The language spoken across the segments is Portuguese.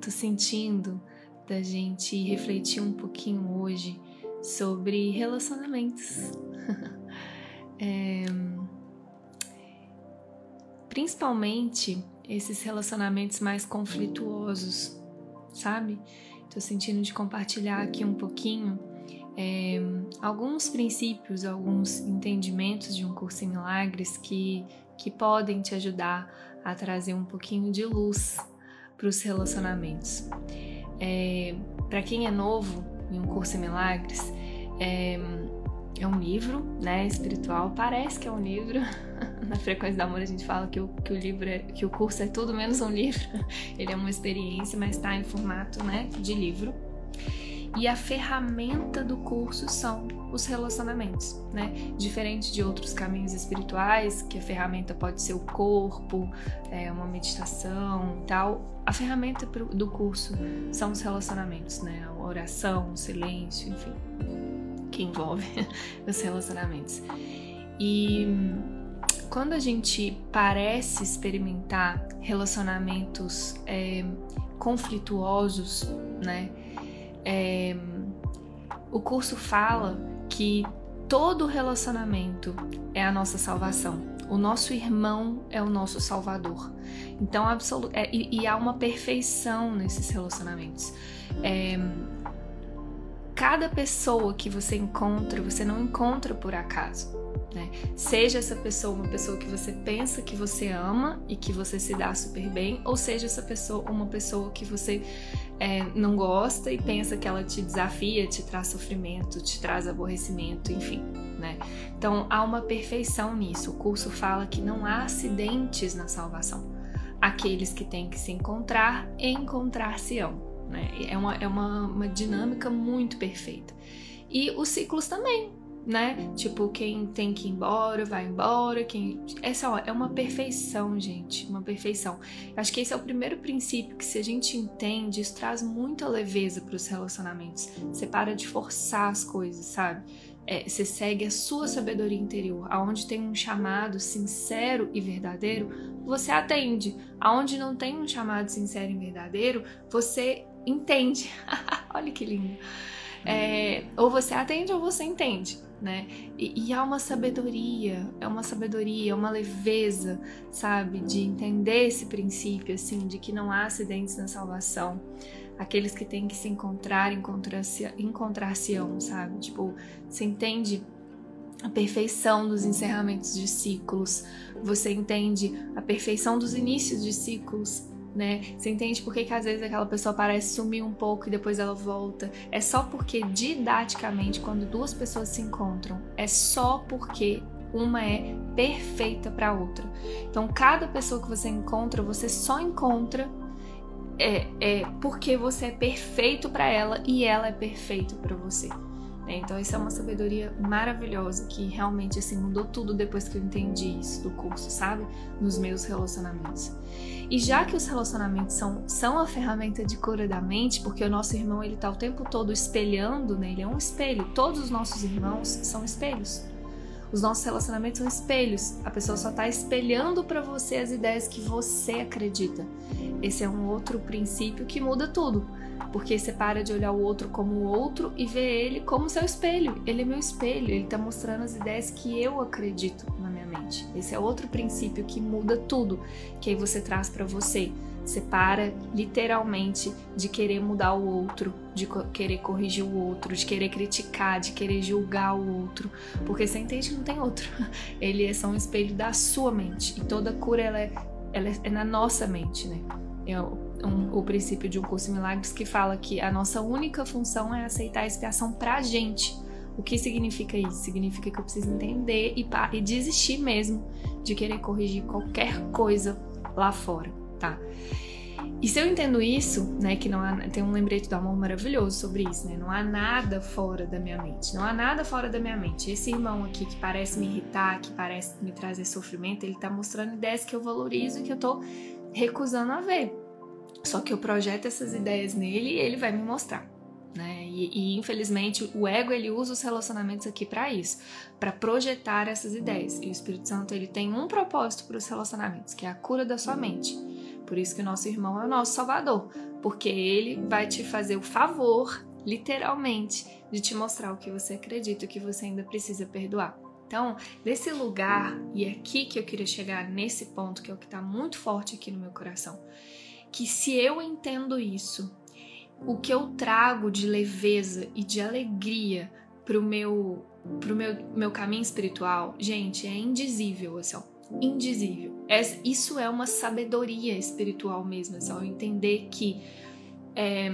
tô sentindo da gente refletir um pouquinho hoje sobre relacionamentos. é, principalmente esses relacionamentos mais conflituosos, sabe? Tô sentindo de compartilhar aqui um pouquinho é, alguns princípios, alguns entendimentos de um curso em milagres que, que podem te ajudar a trazer um pouquinho de luz para os relacionamentos. É, para quem é novo em um curso em milagres, é, é um livro, né, espiritual. Parece que é um livro. Na frequência do amor a gente fala que o, que o livro, é, que o curso é tudo menos um livro. Ele é uma experiência, mas está em formato, né, de livro. E a ferramenta do curso são os relacionamentos, né? Diferente de outros caminhos espirituais, que a ferramenta pode ser o corpo, é, uma meditação e tal. A ferramenta do curso são os relacionamentos, né? A oração, o silêncio, enfim, que envolve os relacionamentos. E quando a gente parece experimentar relacionamentos é, conflituosos, né? É, o curso fala que todo relacionamento é a nossa salvação. O nosso irmão é o nosso salvador. Então, absoluto, é, e, e, há uma perfeição nesses relacionamentos. É, cada pessoa que você encontra, você não encontra por acaso. Né? Seja essa pessoa uma pessoa que você pensa que você ama e que você se dá super bem, ou seja essa pessoa uma pessoa que você é, não gosta e pensa que ela te desafia, te traz sofrimento, te traz aborrecimento, enfim. Né? Então há uma perfeição nisso. O curso fala que não há acidentes na salvação. Aqueles que têm que se encontrar, encontrar-se-ão. Né? É, uma, é uma, uma dinâmica muito perfeita. E os ciclos também né? Tipo, quem tem que ir embora, vai embora. Quem... Essa ó, é uma perfeição, gente. Uma perfeição. Acho que esse é o primeiro princípio que, se a gente entende, isso traz muita leveza para os relacionamentos. Você para de forçar as coisas, sabe? É, você segue a sua sabedoria interior. Aonde tem um chamado sincero e verdadeiro, você atende. Aonde não tem um chamado sincero e verdadeiro, você entende. Olha que lindo. É, ou você atende ou você entende né? E, e há uma sabedoria, é uma sabedoria, uma leveza, sabe, de entender esse princípio, assim, de que não há acidentes na salvação. Aqueles que têm que se encontrar, encontrar-se-ão, encontrar sabe? Tipo, você entende a perfeição dos encerramentos de ciclos, você entende a perfeição dos inícios de ciclos, né? Você entende por que, que às vezes aquela pessoa parece sumir um pouco e depois ela volta? É só porque didaticamente, quando duas pessoas se encontram, é só porque uma é perfeita para outra. Então, cada pessoa que você encontra, você só encontra é, é porque você é perfeito para ela e ela é perfeita para você. Né? Então, isso é uma sabedoria maravilhosa que realmente assim mudou tudo depois que eu entendi isso do curso, sabe? Nos meus relacionamentos. E já que os relacionamentos são, são a ferramenta de cura da mente, porque o nosso irmão ele tá o tempo todo espelhando, né? Ele é um espelho. Todos os nossos irmãos são espelhos. Os nossos relacionamentos são espelhos. A pessoa só está espelhando para você as ideias que você acredita. Esse é um outro princípio que muda tudo porque você para de olhar o outro como o outro e vê ele como seu espelho. Ele é meu espelho, ele está mostrando as ideias que eu acredito na minha mente. Esse é outro princípio que muda tudo, que aí você traz para você. Você para literalmente de querer mudar o outro, de querer corrigir o outro, de querer criticar, de querer julgar o outro, porque você entende que não tem outro. Ele é só um espelho da sua mente e toda cura ela é, ela é na nossa mente, né? Eu, um, o princípio de um curso em milagres que fala que a nossa única função é aceitar a expiação pra gente. O que significa isso? Significa que eu preciso entender e, e desistir mesmo de querer corrigir qualquer coisa lá fora, tá? E se eu entendo isso, né, que não há, tem um lembrete do amor maravilhoso sobre isso, né? Não há nada fora da minha mente. Não há nada fora da minha mente. Esse irmão aqui que parece me irritar, que parece me trazer sofrimento, ele tá mostrando ideias que eu valorizo e que eu tô recusando a ver. Só que eu projeto essas ideias nele e ele vai me mostrar. Né? E, e, infelizmente o ego ele usa os relacionamentos aqui para isso, para projetar essas ideias. E o Espírito Santo ele tem um propósito para os relacionamentos, que é a cura da sua mente, Por isso que o nosso irmão é o nosso salvador, porque ele vai te fazer o favor, literalmente, de te mostrar o que você acredita, o que você ainda precisa perdoar. Então, desse lugar, e é aqui que eu queria chegar nesse ponto, que é o que está muito forte aqui no meu coração, que se eu entendo isso, o que eu trago de leveza e de alegria pro meu pro meu, meu caminho espiritual, gente, é indizível, assim, ó, indizível. É, isso é uma sabedoria espiritual mesmo, assim, ó, entender que é,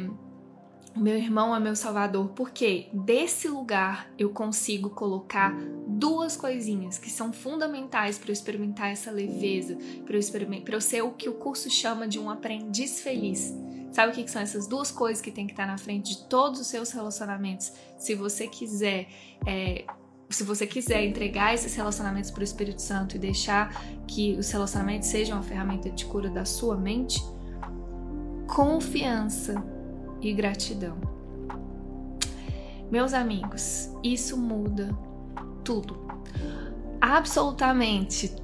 meu irmão é meu salvador, porque desse lugar eu consigo colocar duas coisinhas que são fundamentais para eu experimentar essa leveza, para eu, eu ser o que o curso chama de um aprendiz feliz. Sabe o que, são essas duas coisas que tem que estar na frente de todos os seus relacionamentos? Se você quiser é, se você quiser entregar esses relacionamentos para o Espírito Santo e deixar que os relacionamentos sejam uma ferramenta de cura da sua mente, confiança e gratidão. Meus amigos, isso muda tudo. Absolutamente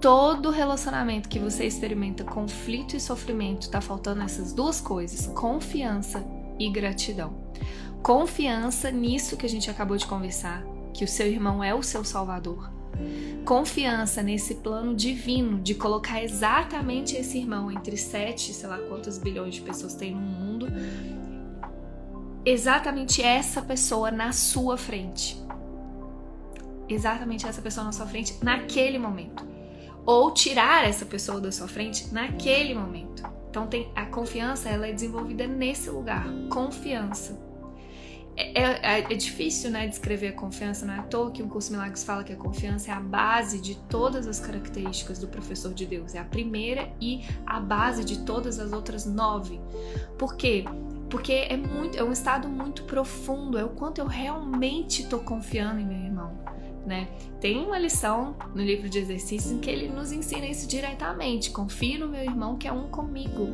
todo relacionamento que você experimenta conflito e sofrimento, tá faltando essas duas coisas: confiança e gratidão. Confiança nisso que a gente acabou de conversar, que o seu irmão é o seu salvador. Confiança nesse plano divino de colocar exatamente esse irmão entre sete, sei lá quantos bilhões de pessoas tem no mundo, exatamente essa pessoa na sua frente. Exatamente essa pessoa na sua frente naquele momento. Ou tirar essa pessoa da sua frente naquele momento. Então tem a confiança, ela é desenvolvida nesse lugar, confiança. É, é, é, difícil, né, descrever a confiança, não é à toa que um curso Milagres fala que a confiança é a base de todas as características do professor de Deus, é a primeira e a base de todas as outras nove. Por quê? Porque é muito, é um estado muito profundo, é o quanto eu realmente estou confiando em meu irmão. Né? Tem uma lição no livro de exercícios em que ele nos ensina isso diretamente. Confie no meu irmão que é um comigo.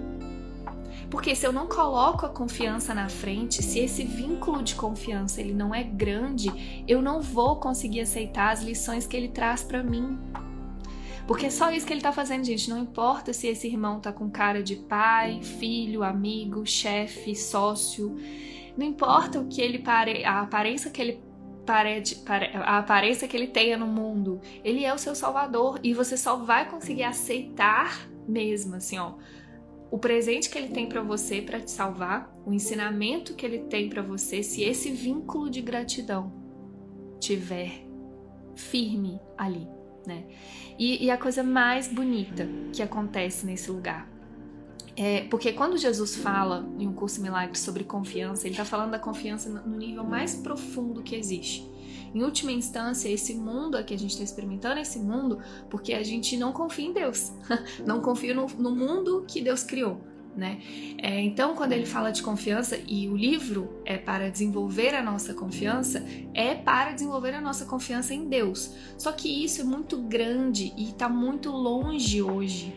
Porque se eu não coloco a confiança na frente, se esse vínculo de confiança ele não é grande, eu não vou conseguir aceitar as lições que ele traz para mim. Porque é só isso que ele tá fazendo, gente. Não importa se esse irmão tá com cara de pai, filho, amigo, chefe, sócio. Não importa o que ele pare... a aparência que ele pare... a aparência que ele tenha no mundo. Ele é o seu salvador e você só vai conseguir aceitar mesmo, assim, ó, o presente que ele tem para você para te salvar, o ensinamento que ele tem para você, se esse vínculo de gratidão tiver firme ali né? E, e a coisa mais bonita que acontece nesse lugar é, porque quando Jesus fala em um curso milagre sobre confiança, ele está falando da confiança no nível mais profundo que existe. Em última instância, esse mundo que a gente está experimentando, esse mundo, porque a gente não confia em Deus, não confia no, no mundo que Deus criou né? É, então, quando ele fala de confiança e o livro é para desenvolver a nossa confiança, é para desenvolver a nossa confiança em Deus. Só que isso é muito grande e está muito longe hoje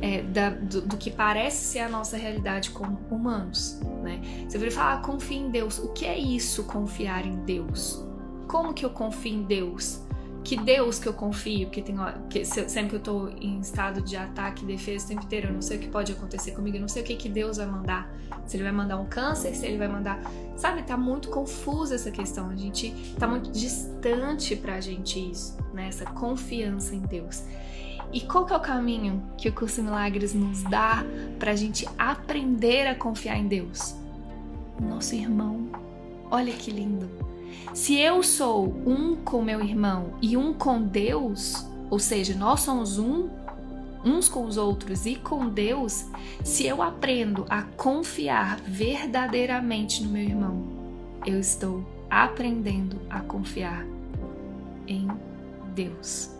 é, da, do, do, que parece ser a nossa realidade como humanos, né? Você vai falar, ah, confia em Deus. O que é isso, confiar em Deus? Como que eu confio em Deus? Que Deus que eu confio, que tem que sempre que eu tô em estado de ataque e defesa o tempo inteiro, eu não sei o que pode acontecer comigo, eu não sei o que que Deus vai mandar. Se ele vai mandar um câncer, se ele vai mandar, sabe, tá muito confusa essa questão. A gente tá muito distante pra gente isso, né? Essa confiança em Deus. E qual que é o caminho que o curso Milagres nos dá pra gente aprender a confiar em Deus? Nosso irmão. Olha que lindo se eu sou um com meu irmão e um com Deus, ou seja, nós somos um uns com os outros e com Deus, se eu aprendo a confiar verdadeiramente no meu irmão, eu estou aprendendo a confiar em Deus.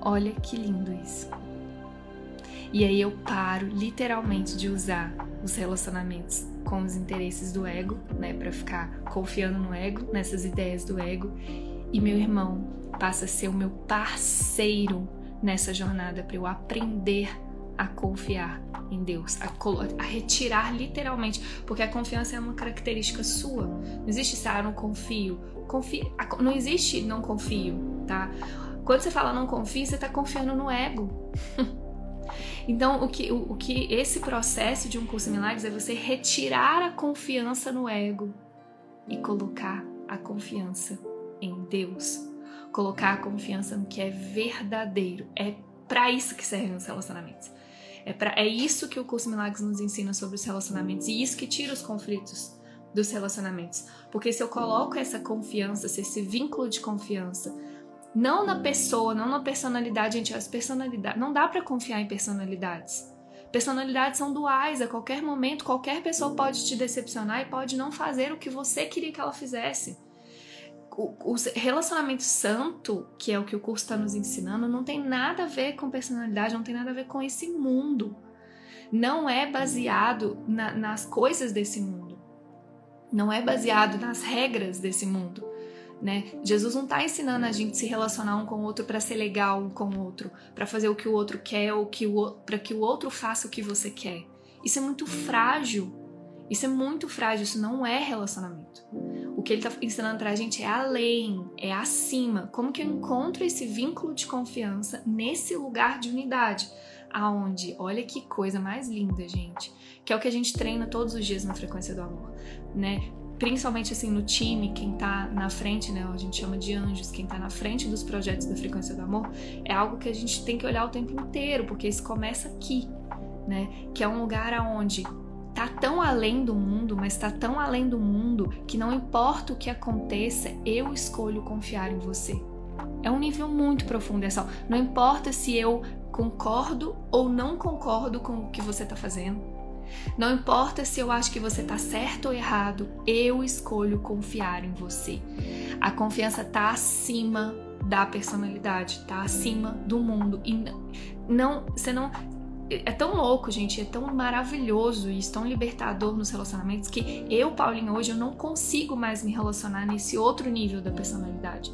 Olha que lindo isso. E aí eu paro literalmente de usar os relacionamentos com os interesses do ego, né, para ficar confiando no ego, nessas ideias do ego, e meu irmão passa a ser o meu parceiro nessa jornada para eu aprender a confiar em Deus, a, a, retirar literalmente, porque a confiança é uma característica sua. Não existe se ah, não confio. Confia, não existe não confio, tá? Quando você fala não confio, você está confiando no ego. Então, o que, o, o que esse processo de um curso em milagres é você retirar a confiança no ego e colocar a confiança em Deus. Colocar a confiança no que é verdadeiro. É para isso que servem os relacionamentos. É, pra, é isso que o curso Milagres nos ensina sobre os relacionamentos e isso que tira os conflitos dos relacionamentos. Porque se eu coloco essa confiança, se esse vínculo de confiança, não na pessoa, não na personalidade, gente, as personalidades, não dá para confiar em personalidades. Personalidades são duais, a qualquer momento qualquer pessoa pode te decepcionar e pode não fazer o que você queria que ela fizesse. O, relacionamento santo, que é o que o curso está nos ensinando, não tem nada a ver com personalidade, não tem nada a ver com esse mundo. Não é baseado na, nas coisas desse mundo. Não é baseado nas regras desse mundo né? Jesus não está ensinando a gente se relacionar um com o outro para ser legal um com o outro, para fazer o que o outro quer ou que para que o outro faça o que você quer. Isso é muito frágil. Isso é muito frágil, isso não é relacionamento. O que ele está ensinando a gente é além, é acima. Como que eu encontro esse vínculo de confiança nesse lugar de unidade? Aonde, olha que coisa mais linda, gente, que é o que a gente treina todos os dias na frequência do amor, né? Principalmente assim no time, quem tá na frente, né, a gente chama de anjos, quem tá na frente dos projetos da frequência do amor, é algo que a gente tem que olhar o tempo inteiro, porque isso começa aqui, né, que é um lugar aonde tá tão além do mundo, mas tá tão além do mundo que não importa o que aconteça, eu escolho confiar em você. É um nível muito profundo, é só, não importa se eu concordo ou não concordo com o que você tá fazendo não importa se eu acho que você está certo ou errado, eu escolho confiar em você. A confiança está acima da personalidade, está acima do mundo e não, você não é tão louco, gente, é tão maravilhoso isso, tão libertador nos relacionamentos que eu, Paulinho, hoje eu não consigo mais me relacionar nesse outro nível da personalidade.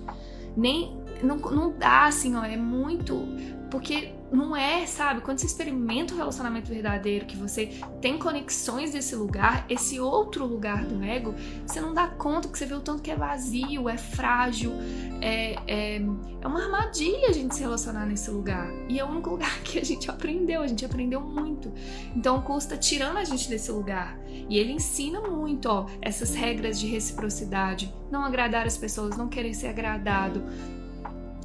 Nem não, não dá assim, ó, é muito porque não é, sabe? Quando você experimenta um relacionamento verdadeiro, que você tem conexões desse lugar, esse outro lugar do ego, você não dá conta que você vê o tanto que é vazio, é frágil, é, é, é uma armadilha a gente se relacionar nesse lugar. E é o único lugar que a gente aprendeu, a gente aprendeu muito. Então o curso tá tirando a gente desse lugar. E ele ensina muito, ó, essas regras de reciprocidade, não agradar as pessoas, não querer ser agradado,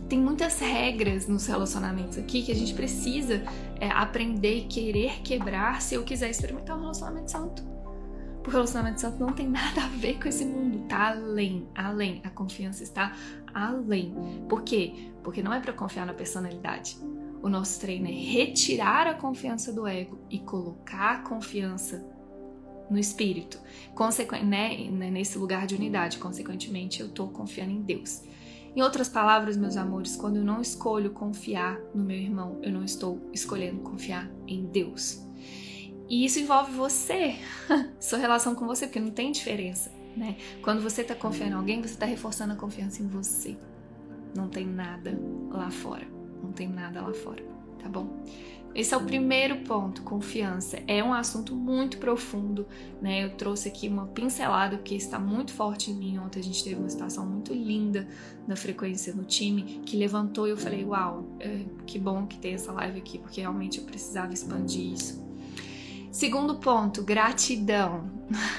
tem muitas regras nos relacionamentos aqui que a gente precisa é, aprender e querer quebrar se eu quiser experimentar um relacionamento santo. Porque o relacionamento santo não tem nada a ver com esse mundo, tá além, além. A confiança está além. Por quê? Porque não é para confiar na personalidade. O nosso treino é retirar a confiança do ego e colocar a confiança no espírito. Consequ né, nesse lugar de unidade. Consequentemente, eu estou confiando em Deus. Em outras palavras, meus amores, quando eu não escolho confiar no meu irmão, eu não estou escolhendo confiar em Deus. E isso envolve você, sua relação com você, porque não tem diferença, né? Quando você está confiando em alguém, você está reforçando a confiança em você. Não tem nada lá fora. Não tem nada lá fora, tá bom? Esse é o primeiro ponto, confiança. É um assunto muito profundo, né? Eu trouxe aqui uma pincelada que está muito forte em mim. Ontem a gente teve uma situação muito linda na frequência no time que levantou e eu falei: Uau, é, que bom que tem essa live aqui, porque realmente eu precisava expandir isso. Segundo ponto, gratidão.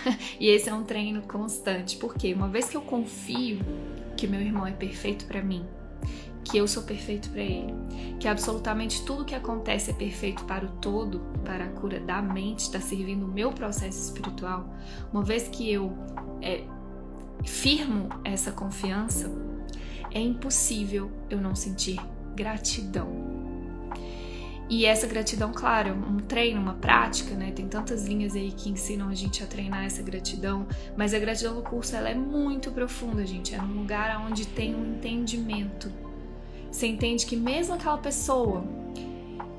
e esse é um treino constante, porque uma vez que eu confio que meu irmão é perfeito para mim, que eu sou perfeito para ele, que absolutamente tudo que acontece é perfeito para o todo, para a cura da mente, está servindo o meu processo espiritual, uma vez que eu é, firmo essa confiança, é impossível eu não sentir gratidão. E essa gratidão, claro, um treino, uma prática, né? Tem tantas linhas aí que ensinam a gente a treinar essa gratidão, mas a gratidão no curso ela é muito profunda, gente. É num lugar onde tem um entendimento você entende que mesmo aquela pessoa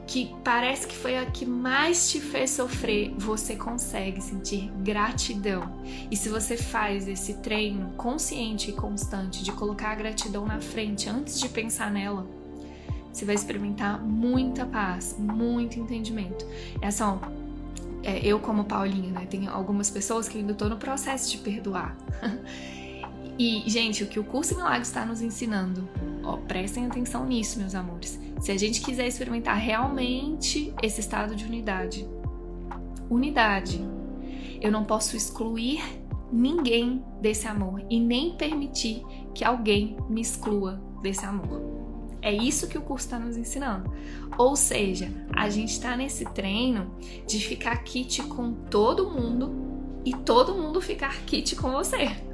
que parece que foi a que mais te fez sofrer, você consegue sentir gratidão. E se você faz esse treino consciente e constante de colocar a gratidão na frente antes de pensar nela, você vai experimentar muita paz, muito entendimento. É só é, eu como Paulinha, né? Tem algumas pessoas que ainda estou no processo de perdoar. e, gente, o que o curso Milagres está nos ensinando Ó, prestem atenção nisso, meus amores. Se a gente quiser experimentar realmente esse estado de unidade, unidade, eu não posso excluir ninguém desse amor e nem permitir que alguém me exclua desse amor. É isso que o curso está nos ensinando. Ou seja, a gente está nesse treino de ficar kit com todo mundo e todo mundo ficar kit com você.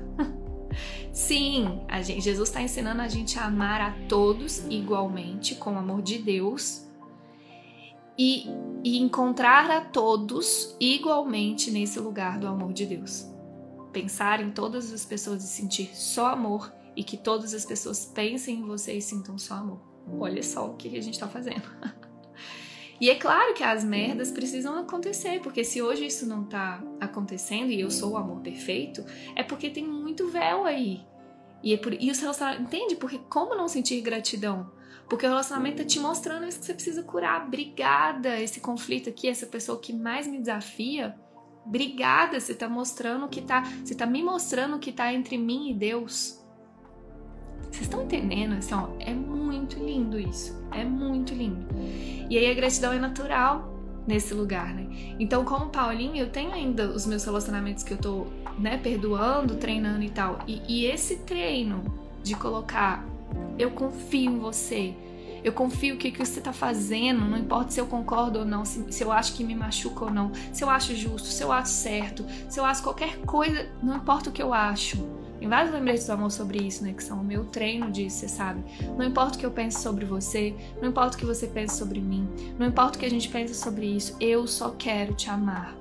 Sim, gente, Jesus está ensinando a gente a amar a todos igualmente, com o amor de Deus, e, e encontrar a todos igualmente nesse lugar do amor de Deus. Pensar em todas as pessoas e sentir só amor e que todas as pessoas pensem em você e sintam só amor. Olha só o que a gente está fazendo. e é claro que as merdas precisam acontecer, porque se hoje isso não está acontecendo e eu sou o amor perfeito, é porque tem muito véu aí. E, é por, e o relacionamento, entende? Porque como não sentir gratidão? Porque o relacionamento tá te mostrando isso que você precisa curar. Obrigada, esse conflito aqui, essa pessoa que mais me desafia. Obrigada, você tá mostrando que tá. Você tá me mostrando o que tá entre mim e Deus. Vocês estão entendendo? Assim, ó, é muito lindo isso. É muito lindo. E aí a gratidão é natural nesse lugar, né? Então, como Paulinho, eu tenho ainda os meus relacionamentos que eu tô, né, perdoando, treinando e tal. E, e esse treino de colocar, eu confio em você, eu confio que o que você tá fazendo, não importa se eu concordo ou não, se, se, eu acho que me machuca ou não, se eu acho justo, se eu acho certo, se eu acho qualquer coisa, não importa o que eu acho. Tem vários lembretes do amor sobre isso, né? Que são o meu treino disso, você sabe? Não importa o que eu pense sobre você, não importa o que você pense sobre mim, não importa o que a gente pensa sobre isso, eu só quero te amar.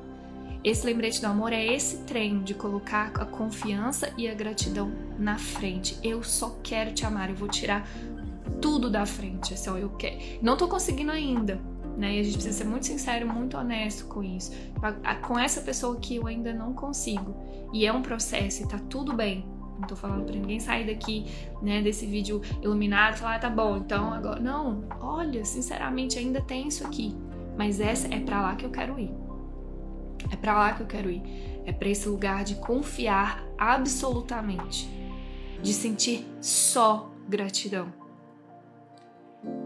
Esse lembrete do amor é esse treino de colocar a confiança e a gratidão na frente. Eu só quero te amar, eu vou tirar tudo da frente. Assim, eu quero. Não tô conseguindo ainda, né? E a gente precisa ser muito sincero, muito honesto com isso. Com essa pessoa que eu ainda não consigo. E é um processo e tá tudo bem. Não tô falando pra ninguém sair daqui, né, desse vídeo iluminado e falar, ah, tá bom, então agora. Não, olha, sinceramente ainda tem isso aqui. Mas essa é para lá que eu quero ir. É para lá que eu quero ir. É para esse lugar de confiar absolutamente, de sentir só gratidão.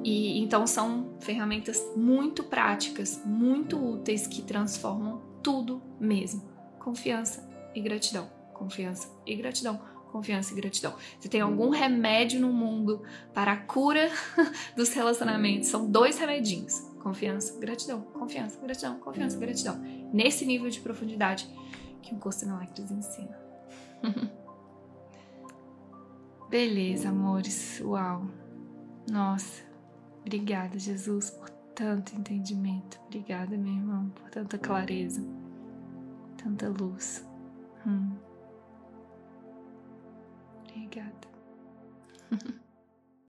E então são ferramentas muito práticas, muito úteis que transformam tudo mesmo. Confiança e gratidão. Confiança e gratidão. Confiança e gratidão. Se tem algum remédio no mundo para a cura dos relacionamentos, são dois remedinhos: confiança, gratidão, confiança, gratidão, confiança, gratidão. Nesse nível de profundidade que o curso Milagres ensina. Beleza, amores. Uau. Nossa. Obrigada, Jesus, por tanto entendimento. Obrigada, meu irmão, por tanta clareza, tanta luz. Hum. Obrigada.